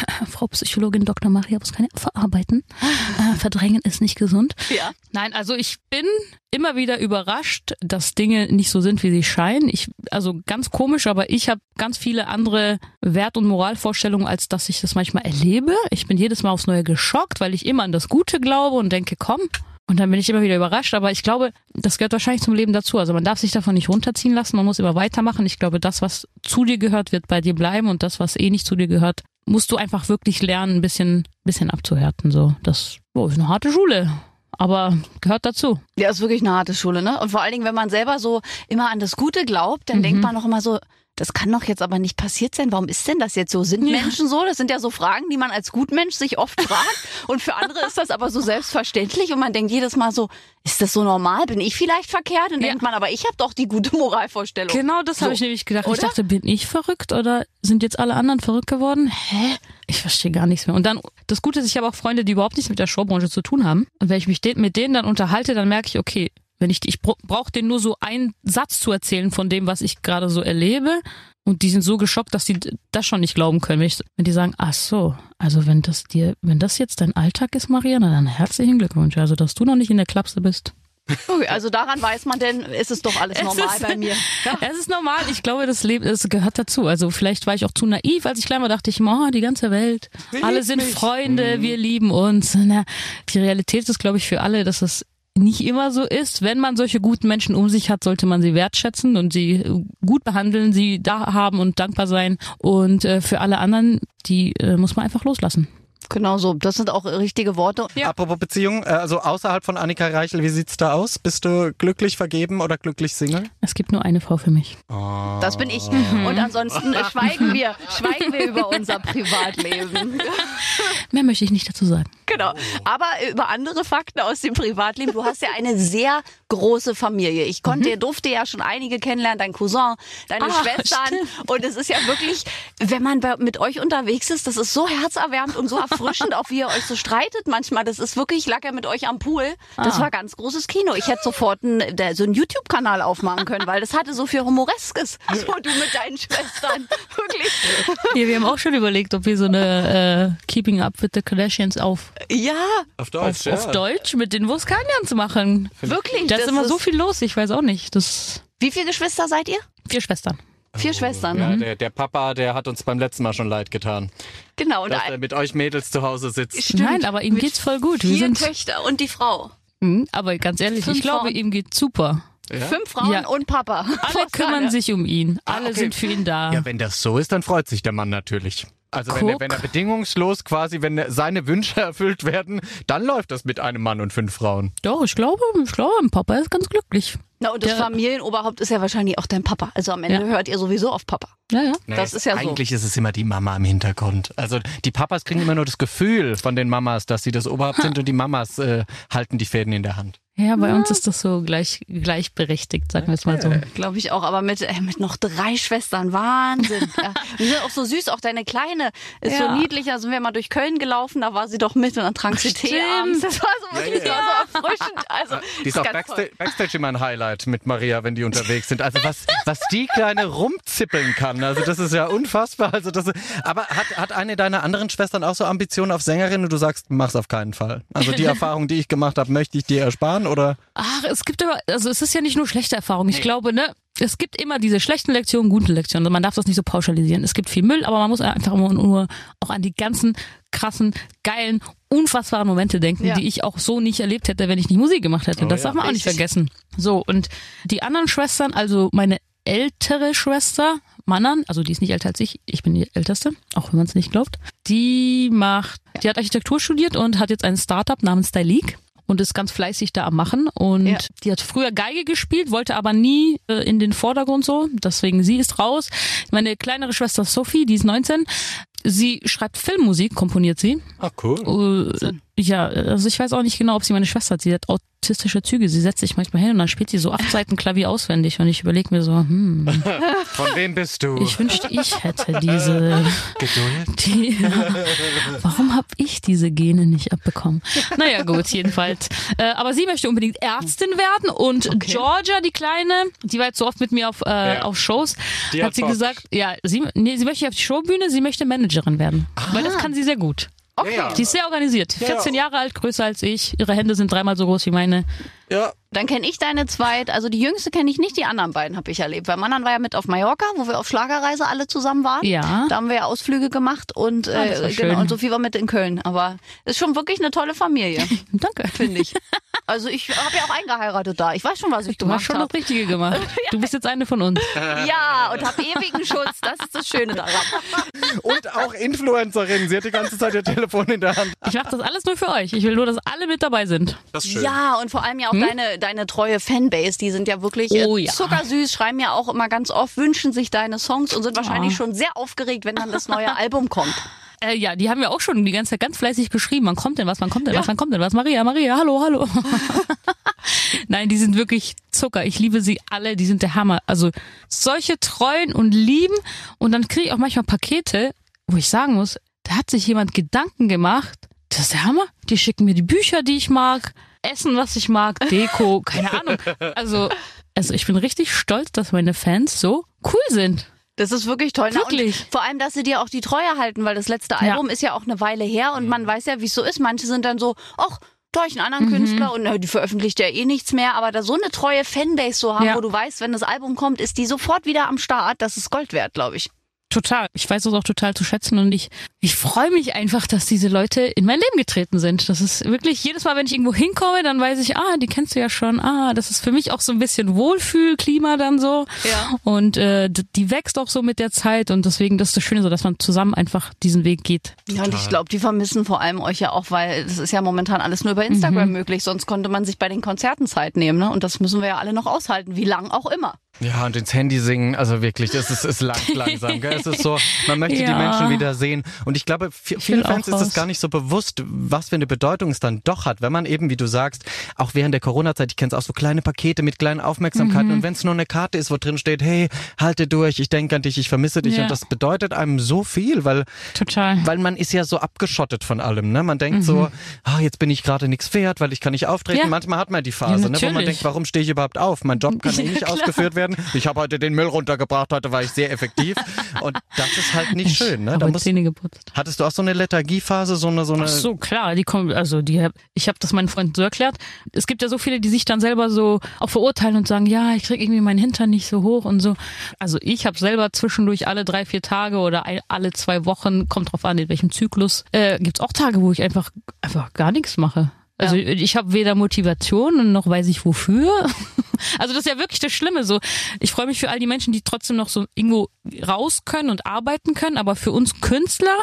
<laughs> Frau Psychologin Dr. Maria Buskani, verarbeiten. Äh, verdrängen ist nicht gesund. Ja. Nein, also ich bin immer wieder überrascht, dass Dinge nicht so sind, wie sie scheinen. Ich, also ganz komisch, aber ich habe ganz viele andere Wert- und Moralvorstellungen, als dass ich das manchmal erlebe. Ich bin jedes Mal aufs Neue geschockt, weil ich immer an das Gute glaube und denke, komm. Und dann bin ich immer wieder überrascht. Aber ich glaube, das gehört wahrscheinlich zum Leben dazu. Also man darf sich davon nicht runterziehen lassen. Man muss immer weitermachen. Ich glaube, das, was zu dir gehört, wird bei dir bleiben. Und das, was eh nicht zu dir gehört, musst du einfach wirklich lernen, ein bisschen, bisschen abzuhärten. So, das oh, ist eine harte Schule. Aber gehört dazu. Ja, ist wirklich eine harte Schule, ne? Und vor allen Dingen, wenn man selber so immer an das Gute glaubt, dann denkt man noch immer so, das kann doch jetzt aber nicht passiert sein. Warum ist denn das jetzt so? Sind Ja. Menschen so? Das sind ja so Fragen, die man als Gutmensch sich oft <laughs> fragt. Und für andere ist das aber so selbstverständlich. Und man denkt jedes Mal so, ist das so normal? Bin ich vielleicht verkehrt? Und Ja. denkt man, aber ich habe doch die gute Moralvorstellung. Genau, das So. habe ich nämlich gedacht. Ich Oder? dachte, bin ich verrückt oder sind jetzt alle anderen verrückt geworden? Hä? Ich verstehe gar nichts mehr. Und dann, das Gute ist, ich habe auch Freunde, die überhaupt nichts mit der Showbranche zu tun haben. Und wenn ich mich mit denen dann unterhalte, dann merke ich, okay, wenn ich, ich brauche denen nur so einen Satz zu erzählen von dem, was ich gerade so erlebe. Und die sind so geschockt, dass sie das schon nicht glauben können. Wenn, ich, wenn die sagen, ach so, also wenn das dir, wenn das jetzt dein Alltag ist, Mariana, dann herzlichen Glückwunsch. Also, dass du noch nicht in der Klapse bist. Okay, also daran weiß man denn, ist es doch alles Es normal ist- bei mir. Ja. <laughs> Es ist normal. Ich glaube, das Leben, es gehört dazu. Also vielleicht war ich auch zu naiv, als ich klein war, dachte ich, oh, die ganze Welt, alle sind Freunde, wir lieben uns. Na, die Realität ist, glaube ich, für alle, dass es nicht immer so ist. Wenn man solche guten Menschen um sich hat, sollte man sie wertschätzen und sie äh, gut behandeln, sie da haben und dankbar sein. Und äh, für alle anderen, die äh, muss man einfach loslassen. Genau so. Das sind auch richtige Worte. Ja. Apropos Beziehung, äh, also außerhalb von Annika Reichel, wie sieht's da aus? Bist du glücklich vergeben oder glücklich Single? Es gibt nur eine Frau für mich. Das bin ich. Und ansonsten <laughs> schweigen wir, schweigen wir über unser Privatleben. <laughs> Mehr möchte ich nicht dazu sagen. Genau. Aber über andere Fakten aus dem Privatleben. Du hast ja eine sehr große Familie. Ich konnte, durfte ja schon einige kennenlernen, dein Cousin, deine Ah, Schwestern. stimmt. Und es ist ja wirklich, wenn man bei, mit euch unterwegs ist, das ist so herzerwärmend und so <laughs> erfrischend, auch wie ihr euch so streitet manchmal. Das ist wirklich, ich lag ja mit euch am Pool. Das Ah. war ganz großes Kino. Ich hätte sofort einen, der, so einen YouTube-Kanal aufmachen können, weil das hatte so viel Humoreskes. So du mit deinen Schwestern. <laughs> Wirklich. Ja, wir haben auch schon überlegt, ob wir so eine äh, Keeping Up with the Kardashians auf Ja, Auf auf, auf Deutsch mit den Wuskanians machen. wirklich. Da ist immer so viel los, ich weiß auch nicht. Das Wie viele Geschwister seid ihr? vier Schwestern. Vier Schwestern. Ja, der, der Papa, der hat uns beim letzten Mal schon leid getan, Genau. Und dass er mit euch Mädels zu Hause sitzt. Stimmt. Nein, aber ihm geht's voll gut. Wir Vier sind, Töchter und die Frau. Mhm, aber ganz ehrlich, Fünf ich glaube, Frauen. ihm geht's super. Fünf Frauen Ja. und Papa. Alle kümmern sich um ihn. Alle okay. sind für ihn da. Ja, wenn das so ist, dann freut sich der Mann natürlich. Also wenn er, wenn er bedingungslos quasi, wenn seine Wünsche <laughs> erfüllt werden, dann läuft das mit einem Mann und fünf Frauen. Doch, ich glaube, ich glaube, mein Papa ist ganz glücklich. Na, und das Der- Familienoberhaupt ist ja wahrscheinlich auch dein Papa. Also am Ende Ja. hört ihr sowieso auf Papa. Ja, ja. Das ist ja so. Eigentlich ist es immer die Mama im Hintergrund. Also die Papas kriegen immer nur das Gefühl von den Mamas, dass sie das Oberhaupt sind und die Mamas äh, halten die Fäden in der Hand. Ja, bei uns ist das so gleich, gleichberechtigt, sagen wir es mal so. Glaube ich auch. Aber mit, äh, mit noch drei Schwestern. Wahnsinn. ja. Die sind auch so süß. Auch deine Kleine ist Ja. so niedlich. Da sind wir mal durch Köln gelaufen. Da war sie doch mit und dann trank sie Tee Stimmt. abends. Das war so wirklich Ja, so erfrischend. Also, Die ist auch toll. Backstage immer ein Highlight mit Maria, wenn die unterwegs sind. Also was, was die Kleine rumzippeln kann, also das ist ja unfassbar. Also das, aber hat, hat eine deiner anderen Schwestern auch so Ambitionen auf Sängerin und du sagst, mach's auf keinen Fall. Also die <laughs> Erfahrung, die ich gemacht habe, möchte ich dir ersparen oder? Ach, es gibt aber, also es ist ja nicht nur schlechte Erfahrungen. Ich glaube, ne, es gibt immer diese schlechten Lektionen, guten Lektionen. Also man darf das nicht so pauschalisieren. Es gibt viel Müll, aber man muss einfach immer nur auch an die ganzen krassen, geilen, unfassbaren Momente denken, Ja. die ich auch so nicht erlebt hätte, wenn ich nicht Musik gemacht hätte. Oh das ja. darf man auch nicht vergessen. So, und die anderen Schwestern, also meine ältere Schwester, Mannan, also die ist nicht älter als ich, ich bin die älteste, auch wenn man es nicht glaubt, die macht, die hat Architektur studiert und hat jetzt ein Startup namens Styleek. Und ist ganz fleißig da am Machen. Und Ja. die hat früher Geige gespielt, wollte aber nie äh, in den Vordergrund so. Deswegen sie ist raus. Meine kleinere Schwester Sophie, die ist 19. Sie schreibt Filmmusik, komponiert sie. Ah, cool. Äh, ja, also ich weiß auch nicht genau, ob sie meine Schwester hat. Sie hat autistische Züge. Sie setzt sich manchmal hin und dann spielt sie so acht Seiten Klavier auswendig. Und ich überlege mir so, hm, <laughs> Von wem bist du? ich wünschte, ich hätte diese <laughs> Geduld. die, warum habe ich diese Gene nicht abbekommen? Naja, gut, jedenfalls. Äh, aber sie möchte unbedingt Ärztin werden und Georgia, die Kleine, die war jetzt so oft mit mir auf, äh, Ja. auf Shows, Die hat, hat sie Bock. gesagt, ja, sie, nee, sie möchte auf die Showbühne, sie möchte Managerin werden. Weil das kann sie sehr gut. Okay. Ja, ja. Die ist sehr organisiert. 14 Jahre alt, größer als ich. Ihre Hände sind dreimal so groß wie meine. Ja. Dann kenne ich deine zweit, also die jüngste kenne ich nicht, die anderen beiden habe ich erlebt. Weil Manan war ja mit auf Mallorca, wo wir auf Schlagerreise alle zusammen waren. Ja. Da haben wir ja Ausflüge gemacht und Ah, das war äh, genau, schön. und Sophie war mit in Köln. Aber ist schon wirklich eine tolle Familie, <laughs> Danke. finde ich. Also ich habe ja auch eingeheiratet da. Ich weiß schon, was ich Du hast gemacht schon das habe. Richtige gemacht. <laughs> Du bist jetzt eine von uns. <laughs> Ja, und habe ewigen Schutz. Das ist das Schöne daran. Und auch Influencerin. Sie hat die ganze Zeit ihr Telefon in der Hand. Ich mache das alles nur für euch. Ich will nur, dass alle mit dabei sind. Das ist Ja, und vor allem ja auch deine, deine treue Fanbase, die sind ja wirklich Hm? Oh äh, ja. zuckersüß, schreiben ja auch immer ganz oft, wünschen sich deine Songs und sind wahrscheinlich Oh. schon sehr aufgeregt, wenn dann das neue <laughs> Album kommt. Äh, ja, die haben ja auch schon die ganze Zeit ganz fleißig geschrieben. Wann kommt denn was? Wann kommt denn was? Wann kommt denn was? Maria, Maria, hallo, hallo. <laughs> Nein, die sind wirklich Zucker. Ich liebe sie alle. Die sind der Hammer. Also solche treuen und lieben. Und dann kriege ich auch manchmal Pakete, wo ich sagen muss, da hat sich jemand Gedanken gemacht. Das ist der Hammer. Die schicken mir die Bücher, die ich mag, Essen, was ich mag, Deko, <laughs> keine Ahnung. Also, also ich bin richtig stolz, dass meine Fans so cool sind. Das ist wirklich toll. Na, Wirklich? Und vor allem, dass sie dir auch die Treue halten, weil das letzte Ja. Album ist ja auch eine Weile her und man weiß ja, wie es so ist. Manche sind dann so, ach, da ich einen anderen Mhm. Künstler und na, die veröffentlicht ja eh nichts mehr, aber da so eine treue Fanbase zu haben, Ja. wo du weißt, wenn das Album kommt, ist die sofort wieder am Start. Das ist Gold wert, glaube ich. Total. Ich weiß das auch total zu schätzen und ich, ich freue mich einfach, dass diese Leute in mein Leben getreten sind. Das ist wirklich jedes Mal, wenn ich irgendwo hinkomme, dann weiß ich, ah, die kennst du ja schon. Ah, das ist für mich auch so ein bisschen Wohlfühlklima dann so. Ja. Und äh, die wächst auch so mit der Zeit und deswegen das ist das Schöne so, dass man zusammen einfach diesen Weg geht. Ja, und ich glaube, die vermissen vor allem euch ja auch, weil es ist ja momentan alles nur über Instagram Mhm. möglich. Sonst konnte man sich bei den Konzerten Zeit nehmen, ne? Und das müssen wir ja alle noch aushalten, wie lang auch immer. Ja, und ins Handy singen, also wirklich, das ist, es langt <laughs> langsam. Gell? Es ist so, man möchte die Ja. Menschen wieder sehen. Und ich glaube, vi- vielen Fans ist es gar nicht so bewusst, was für eine Bedeutung es dann doch hat. Wenn man eben, wie du sagst, auch während der Corona-Zeit, ich kenne es auch so kleine Pakete mit kleinen Aufmerksamkeiten. Mhm. Und wenn es nur eine Karte ist, wo drin steht, hey, halte durch, ich denke an dich, ich vermisse dich. Ja. Und das bedeutet einem so viel, weil Total. weil man ist ja so abgeschottet von allem. Ne? Man denkt so, ah, jetzt bin ich gerade nichts wert, weil ich kann nicht auftreten. Mhm. Ja. Manchmal hat man die Phase, ne, wo man denkt, warum stehe ich überhaupt auf? Mein Job kann <laughs> eh nicht ausgeführt werden. Ich habe heute den Müll runtergebracht, heute war ich sehr effektiv. Und das ist halt nicht schön. Ne? Da muss, Zähne geputzt. hattest du auch so eine Lethargiephase, so eine, so eine Ach so, klar, die kommen, also die, ich habe das meinen Freunden so erklärt. Es gibt ja so viele, die sich dann selber so auch verurteilen und sagen, ja, ich krieg irgendwie meinen Hintern nicht so hoch und so. Also ich habe selber zwischendurch alle drei, vier Tage oder ein, alle zwei Wochen, kommt drauf an, in welchem Zyklus, äh, gibt's auch Tage, wo ich einfach einfach gar nichts mache. Also ich habe weder Motivation noch weiß ich wofür. <laughs> <laughs> Also das ist ja wirklich das Schlimme. So, ich freue mich für all die Menschen, die trotzdem noch so irgendwo raus können und arbeiten können. Aber für uns Künstler,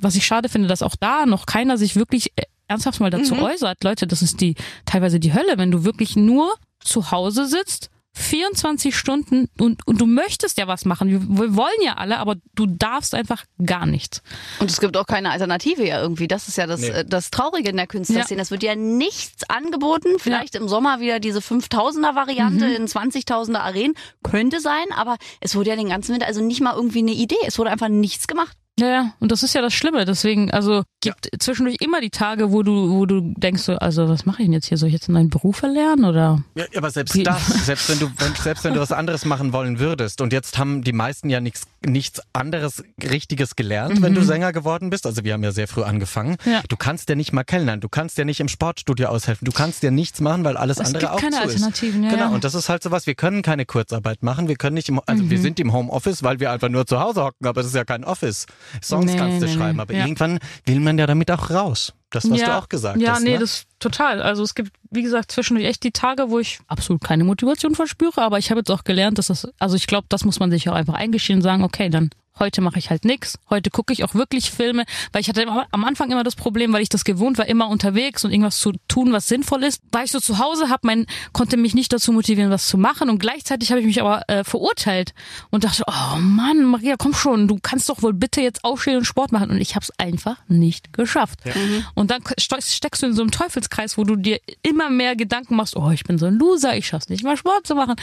was ich schade finde, dass auch da noch keiner sich wirklich äh, ernsthaft mal dazu äußert. Leute, das ist die teilweise die Hölle, wenn du wirklich nur zu Hause sitzt. 24 Stunden und, und du möchtest ja was machen. Wir, wir wollen ja alle, aber du darfst einfach gar nichts. Und es gibt auch keine Alternative ja irgendwie. Das ist ja das, Nee. äh, das Traurige in der Künstlerszene. Ja. Es wird ja nichts angeboten. Vielleicht im Sommer wieder diese 5000er Variante in 20.000er Arenen. Könnte sein, aber es wurde ja den ganzen Winter also nicht mal irgendwie eine Idee. Es wurde einfach nichts gemacht. Ja, ja, und das ist ja das Schlimme. Deswegen, also gibt zwischendurch immer die Tage, wo du, wo du denkst, so, also was mache ich denn jetzt hier? Soll ich jetzt einen neuen Beruf erlernen oder? Ja, aber selbst Wie- das, <laughs> selbst wenn du, wenn, selbst wenn du was anderes machen wollen würdest und jetzt haben die meisten ja nichts, nichts anderes Richtiges gelernt, wenn du Sänger geworden bist. Also wir haben ja sehr früh angefangen. Mhm. Ja. Du kannst ja nicht mal kellnern, du kannst ja nicht im Sportstudio aushelfen, du kannst ja nichts machen, weil alles Es andere gibt auch keine zu Alternativen, ist. ja, genau. ja. Und das ist halt sowas. Wir können keine Kurzarbeit machen, wir können nicht im, also Mhm. wir sind im Homeoffice, weil wir einfach nur zu Hause hocken, aber das ist ja kein Office. Songs Nee, kannst du nee, schreiben, aber Ja. irgendwann will man ja damit auch raus. Das, was ja, du auch gesagt ja, hast. nee, ne? das total. Also es gibt, wie gesagt, zwischendurch echt die Tage, wo ich absolut keine Motivation verspüre, aber ich habe jetzt auch gelernt, dass das, also ich glaube, das muss man sich auch einfach eingestehen und sagen, okay, dann heute mache ich halt nix. Heute gucke ich auch wirklich Filme, weil ich hatte am Anfang immer das Problem, weil ich das gewohnt war, immer unterwegs und irgendwas zu tun, was sinnvoll ist. War ich so zu Hause, hab mein, konnte mich nicht dazu motivieren, was zu machen und gleichzeitig habe ich mich aber äh, verurteilt und dachte, oh Mann, Maria, komm schon, du kannst doch wohl bitte jetzt aufstehen und Sport machen und ich habe es einfach nicht geschafft. Ja. Mhm. Und dann steckst du in so einem Teufelskreis, wo du dir immer mehr Gedanken machst, oh, ich bin so ein Loser, ich schaff's nicht mal Sport zu machen.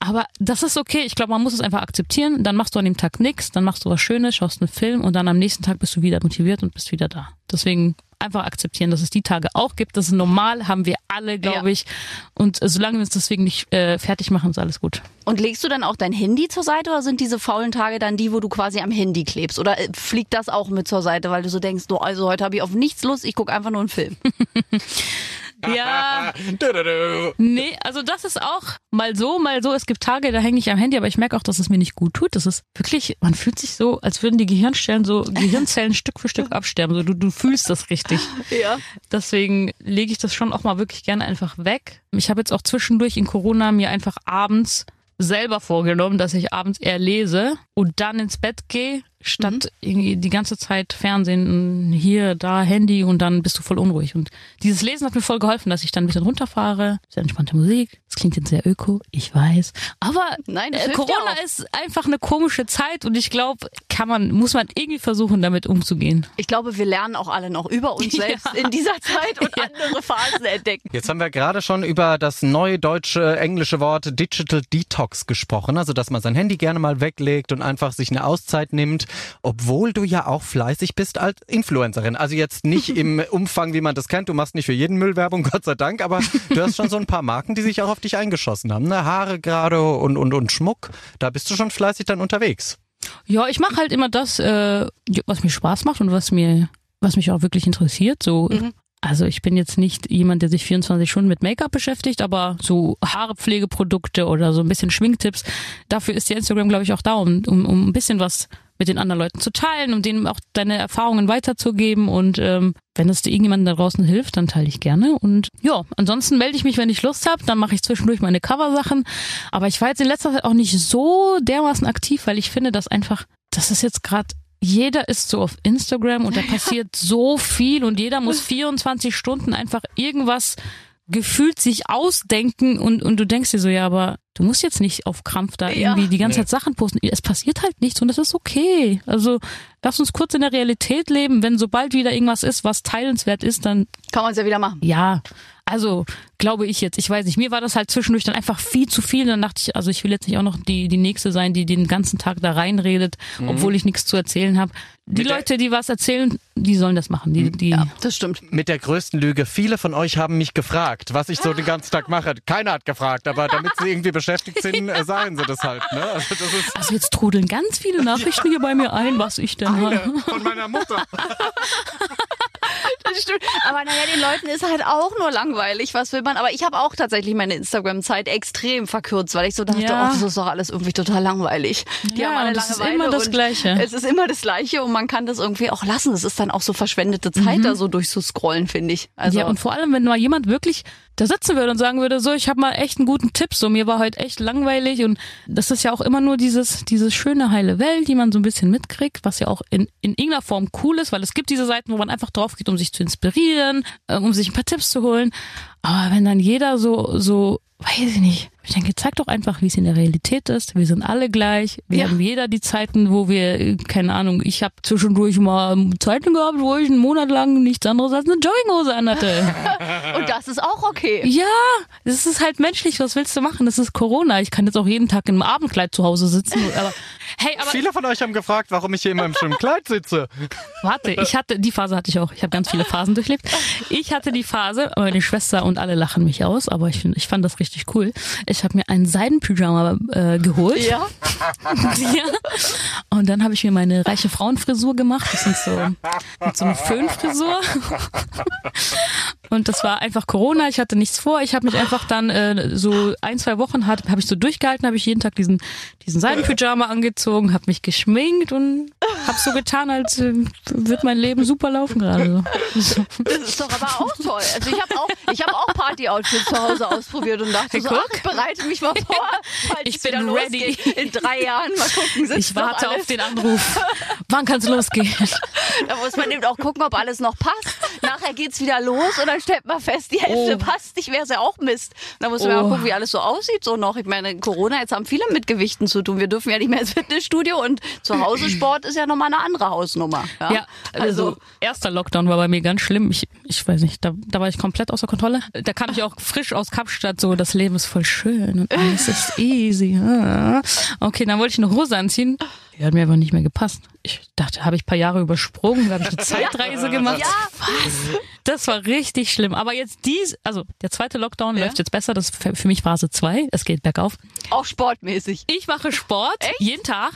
Aber das ist okay. Ich glaube, man muss es einfach akzeptieren. Dann machst du an dem Tag nichts, dann machst du was Schönes, schaust einen Film und dann am nächsten Tag bist du wieder motiviert und bist wieder da. Deswegen einfach akzeptieren, dass es die Tage auch gibt. Das ist normal, haben wir alle, glaube ja. ich. Und solange wir uns deswegen nicht äh, fertig machen, ist alles gut. Und legst du dann auch dein Handy zur Seite oder sind diese faulen Tage dann die, wo du quasi am Handy klebst? Oder äh, fliegt das auch mit zur Seite, weil du so denkst, du, also heute habe ich auf nichts Lust, ich gucke einfach nur einen Film? <laughs> Ja. <laughs> nee, also das ist auch mal so, mal so. Es gibt Tage, da hänge ich am Handy, aber ich merke auch, dass es mir nicht gut tut. Das ist wirklich, man fühlt sich so, als würden die Gehirnstellen so, Gehirnzellen Stück für Stück absterben. So, du, du fühlst das richtig. Ja. Deswegen lege ich das schon auch mal wirklich gerne einfach weg. Ich habe jetzt auch zwischendurch in Corona mir einfach abends selber vorgenommen, dass ich abends eher lese und dann ins Bett gehe, statt mhm. irgendwie die ganze Zeit Fernsehen, hier, da, Handy und dann bist du voll unruhig. Und dieses Lesen hat mir voll geholfen, dass ich dann ein bisschen runterfahre, sehr entspannte Musik. Das klingt jetzt sehr öko, ich weiß. Aber Nein, äh, Corona ist einfach eine komische Zeit und ich glaube, kann man, muss man irgendwie versuchen, damit umzugehen. Ich glaube, wir lernen auch alle noch über uns <laughs> selbst ja. in dieser Zeit und <laughs> ja. andere Phasen entdecken. Jetzt haben wir gerade schon über das neue deutsche, englische Wort Digital Detox gesprochen, also dass man sein Handy gerne mal weglegt und einfach sich eine Auszeit nimmt, obwohl du ja auch fleißig bist als Influencerin. Also jetzt nicht <laughs> im Umfang, wie man das kennt. Du machst nicht für jeden Müll Werbung, <laughs> Gott sei Dank, aber du hast schon so ein paar Marken, die sich auch auf dich eingeschossen haben. Ne? Haare gerade und, und, und Schmuck. Da bist du schon fleißig dann unterwegs. Ja, ich mache halt immer das, äh, was mir Spaß macht und was mir, was mich auch wirklich interessiert. So mhm. Also ich bin jetzt nicht jemand, der sich 24 Stunden mit Make-up beschäftigt, aber so Haarepflegeprodukte oder so ein bisschen Schminktipps, dafür ist ja Instagram, glaube ich, auch da, um, um, um ein bisschen was mit den anderen Leuten zu teilen, um denen auch deine Erfahrungen weiterzugeben. Und ähm, wenn es dir irgendjemandem da draußen hilft, dann teile ich gerne. Und ja, ansonsten melde ich mich, wenn ich Lust habe. Dann mache ich zwischendurch meine Coversachen. Aber ich war jetzt in letzter Zeit auch nicht so dermaßen aktiv, weil ich finde, dass einfach, das ist jetzt gerade jeder ist so auf Instagram und da passiert so viel und jeder muss <laughs> 24 Stunden einfach irgendwas gefühlt sich ausdenken und, und du denkst dir so, ja, aber du musst jetzt nicht auf Krampf da irgendwie ja. die ganze nee. Zeit Sachen posten. Es passiert halt nichts und das ist okay. Also lass uns kurz in der Realität leben. Wenn sobald wieder irgendwas ist, was teilenswert ist, dann kann man es ja wieder machen. Ja, also glaube ich jetzt. Ich weiß nicht. Mir war das halt zwischendurch dann einfach viel zu viel. Dann dachte ich, also ich will jetzt nicht auch noch die die nächste sein, die den ganzen Tag da reinredet, mhm. obwohl ich nichts zu erzählen habe. Die Mit Leute, die was erzählen, die sollen das machen. Die, die ja, das stimmt. Mit der größten Lüge. Viele von euch haben mich gefragt, was ich so den ganzen Tag mache. Keiner hat gefragt, aber damit sie irgendwie beschäftigt sind, <laughs> äh, sagen sie das halt. Ne? Also, das ist also jetzt trudeln ganz viele Nachrichten hier bei mir ein, was ich denn Eine von meiner Mutter. <laughs> das stimmt. Aber naja, den Leuten ist halt auch nur langweilig. Was will man? Aber ich habe auch tatsächlich meine Instagram-Zeit extrem verkürzt, weil ich so dachte, ja. oh, das ist doch alles irgendwie total langweilig. Die ja, haben alle das ist immer das Gleiche. Es ist immer das Gleiche und man kann das irgendwie auch lassen. Es ist dann auch so verschwendete Zeit, mhm. da so durchzuscrollen, finde ich. Also ja, und vor allem, wenn mal jemand wirklich da sitzen würde und sagen würde, so, ich habe mal echt einen guten Tipp, so, mir war heute echt langweilig und das ist ja auch immer nur dieses, dieses schöne heile Welt, die man so ein bisschen mitkriegt, was ja auch in, in irgendeiner Form cool ist, weil es gibt diese Seiten, wo man einfach drauf geht, um sich zu inspirieren, äh, um sich ein paar Tipps zu holen. Aber wenn dann jeder so, so, weiß ich nicht, ich denke, zeig doch einfach, wie es in der Realität ist. Wir sind alle gleich. Wir ja. haben jeder die Zeiten, wo wir, keine Ahnung, ich habe zwischendurch mal Zeiten gehabt, wo ich einen Monat lang nichts anderes als eine Jogginghose anhatte. <laughs> Und das ist auch okay. Ja, das ist halt menschlich. Was willst du machen? Das ist Corona. Ich kann jetzt auch jeden Tag in einem Abendkleid zu Hause sitzen. <laughs> Aber Hey, aber Viele von euch haben gefragt, warum ich hier immer im schönen Kleid sitze. Warte, ich hatte, die Phase hatte ich auch. Ich habe ganz viele Phasen durchlebt. Ich hatte die Phase, meine Schwester und alle lachen mich aus, aber ich, find, ich fand das richtig cool. Ich habe mir einen Seidenpyjama äh, geholt. Ja. <laughs> ja. Und dann habe ich mir meine reiche Frauenfrisur gemacht. Das sind so mit so einer Föhnfrisur. Und das war einfach Corona. Ich hatte nichts vor. Ich habe mich einfach dann äh, so ein, zwei Wochen hat, habe ich so durchgehalten, habe ich jeden Tag diesen diesen Seidenpyjama angezogen, habe mich geschminkt und habe so getan, als äh, wird mein Leben super laufen gerade. So. Das ist doch aber auch toll. Also ich habe auch ich habe auch Party-Outfit zu Hause ausprobiert und dachte Hey, so, ach, ich bereite mich mal vor. <laughs> falls Ich es bin ready. losgeht. In drei Jahren mal gucken, sitzt Ich warte auf den Anruf. Wann kann's losgehen? <laughs> Da muss man eben auch gucken, ob alles noch passt. Nachher geht's wieder los und dann stellt man fest, die Hälfte Oh. passt nicht, wäre es ja auch Mist. Da muss man Oh. auch gucken, wie alles so aussieht so noch. Ich meine, Corona, jetzt haben viele mit Gewichten zu tun. Wir dürfen ja nicht mehr ins Fitnessstudio und zu Hause <clears throat> Sport ist ja nochmal eine andere Hausnummer. Ja, Ja, also erster Lockdown war bei mir ganz schlimm. Ich, ich weiß nicht, da, da war ich komplett außer Kontrolle. Da kam ich auch frisch aus Kapstadt, so das Leben ist voll schön und alles ist easy. Ah. Okay, dann wollte ich eine Hose anziehen. Die hat mir aber nicht mehr gepasst. Ich dachte, habe ich ein paar Jahre übersprungen, da habe ich eine <laughs> Zeitreise gemacht. Ja, Das war richtig schlimm. Aber jetzt dies, also der zweite Lockdown Ja. läuft jetzt besser. Das ist für mich Phase 2. Es geht bergauf. auch sportmäßig. Ich mache Sport jeden Tag.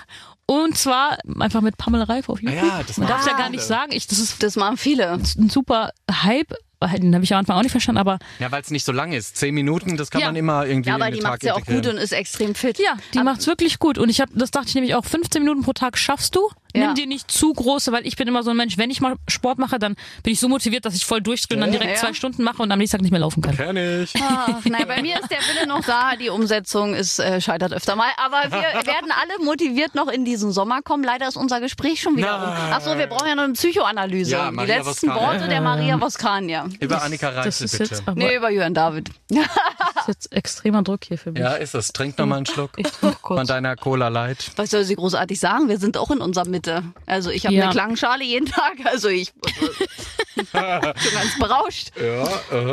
Und zwar einfach mit Pamela Reif auf YouTube. ja, das Man darf machen ja gar nicht sagen. Ich, das ist Das machen viele. ein super Hype. Den habe ich am Anfang auch nicht verstanden, aber Ja, weil es nicht so lang ist. Zehn Minuten, das kann Ja. man immer irgendwie Ja, aber die macht ja auch gut und ist extrem fit. ja, die macht's wirklich gut. Und ich habe, das dachte ich nämlich auch, 15 Minuten pro Tag schaffst du. Ja. Nimm dir nicht zu große, weil ich bin immer so ein Mensch, wenn ich mal Sport mache, dann bin ich so motiviert, dass ich voll durchdrehe und dann direkt Ja. zwei Stunden mache und am nächsten Tag nicht mehr laufen kann. Kenn ich. Ach, nein, bei mir ist der Wille noch da, die Umsetzung ist äh, scheitert öfter mal. Aber wir <laughs> werden alle motiviert noch in diesen Sommer kommen. Leider ist unser Gespräch schon wieder um. Nein. Ach so, wir brauchen ja noch eine Psychoanalyse. Ja, die letzten Voskania. Worte der Maria Voskania. Über Annika ist bitte. jetzt, Nee, über Jörn David. <laughs> das ist jetzt extremer Druck hier für mich. Ja, ist es. Trink noch mal einen Schluck Ich trinke kurz. von deiner Cola Light. Was soll sie großartig sagen? Wir sind auch in unserer Mitte. Also ich habe Ja. eine Klangschale jeden Tag. Also ich <laughs> schon ganz berauscht. Ja,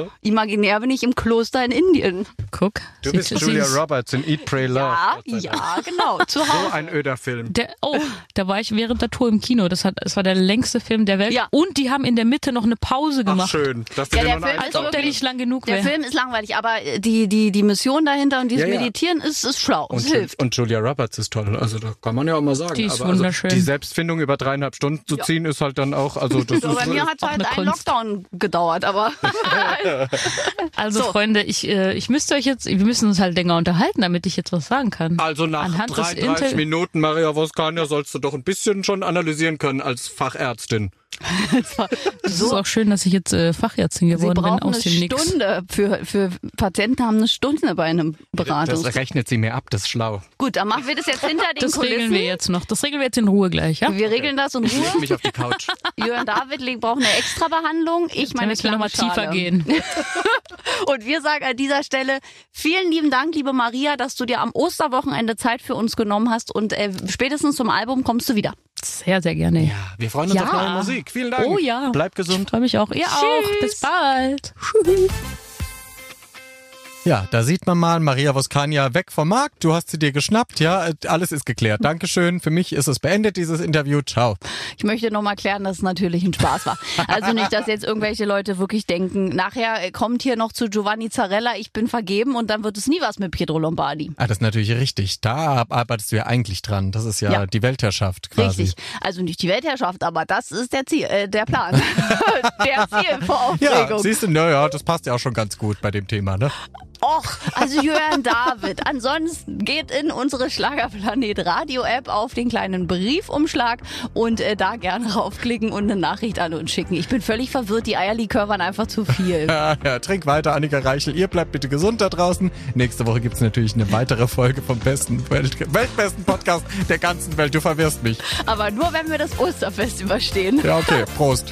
uh Imaginär bin ich im Kloster in Indien. Guck. Du bist Julia Roberts in Eat, Pray, Love. Ja, ja, genau. Zu So Hause. ein öder Film. Der, oh, da war ich während der Tour im Kino. Das, hat, das war der längste Film der Welt. Ja. Und die haben in der Mitte noch eine Pause Ach, gemacht. schön. Dass du Ja, der Film Als ob der wirklich- nicht lang genug Der wäre. Film ist langweilig, aber die, die, die Mission dahinter und dieses Ja, ja. Meditieren ist, ist schlau. Es Und, hilft. und Julia Roberts ist toll. Also da kann man ja auch mal sagen. Die ist Aber wunderschön. Also, die Selbstfindung über dreieinhalb Stunden zu ziehen, ist halt dann auch. Also das <laughs> So, bei ist, mir hat es halt Kunst. Lockdown gedauert, aber <laughs> <laughs> Also So. Freunde, ich, äh, ich müsste euch jetzt, wir müssen uns halt länger unterhalten, damit ich jetzt was sagen kann. also nach Anhand des 33 Inter- Minuten, Maria Voskania, sollst du doch ein bisschen schon analysieren können als Fachärztin. Es <laughs> ist auch schön, dass ich jetzt äh, Fachärztin sie geworden bin brauchen aus eine dem Nix. Stunde. Für, für Patienten haben eine Stunde bei einem Beratung. Das rechnet sie mir ab, das ist schlau. Gut, dann machen wir das jetzt hinter den Das Kulissen. regeln wir jetzt noch. Das regeln wir jetzt in Ruhe gleich, ja? Wir regeln das in Ich Ruhe. mich auf die Couch. <laughs> Jörn David braucht eine extra Behandlung. Ich meine müssen wir nochmal tiefer gehen. <laughs> Und wir sagen an dieser Stelle vielen lieben Dank, liebe Maria, dass du dir am Osterwochenende Zeit für uns genommen hast und äh, spätestens zum Album kommst du wieder. Sehr, sehr gerne. Ja, wir freuen uns Ja. auf neue Musik. Vielen Dank. Oh ja. Bleib Ich gesund. freue mich auch. Ihr auch. Bis bald. Ja, da sieht man mal Maria Voskania weg vom Markt. Du hast sie dir geschnappt. Ja, alles ist geklärt. Dankeschön. Für mich ist es beendet, dieses Interview. Ciao. Ich möchte noch mal klären, dass es natürlich ein Spaß war. Also nicht, dass jetzt irgendwelche Leute wirklich denken, nachher äh, kommt hier noch zu Giovanni Zarella, ich bin vergeben und dann wird es nie was mit Pietro Lombardi. Ah, das ist natürlich richtig. Da arbeitest du ja eigentlich dran. Das ist ja, Ja. die Weltherrschaft quasi. Richtig. Also nicht die Weltherrschaft, aber das ist der Ziel, äh, der Plan. <laughs> der Ziel vor Ja, Aufregung. siehst du, naja, das passt ja auch schon ganz gut bei dem Thema, ne? Och, also Jörn <laughs> David. Ansonsten geht in unsere Schlagerplanet Radio App auf den kleinen Briefumschlag und äh, da gerne raufklicken und eine Nachricht an uns schicken. Ich bin völlig verwirrt, die Eierlikör waren einfach zu viel. <laughs> Ja, ja, trink weiter, Annika Reichel. Ihr bleibt bitte gesund da draußen. Nächste Woche gibt's natürlich eine weitere Folge vom besten, Welt, weltbesten Podcast der ganzen Welt. Du verwirrst mich. Aber nur, wenn wir das Osterfest überstehen. Ja, okay, <laughs> Prost.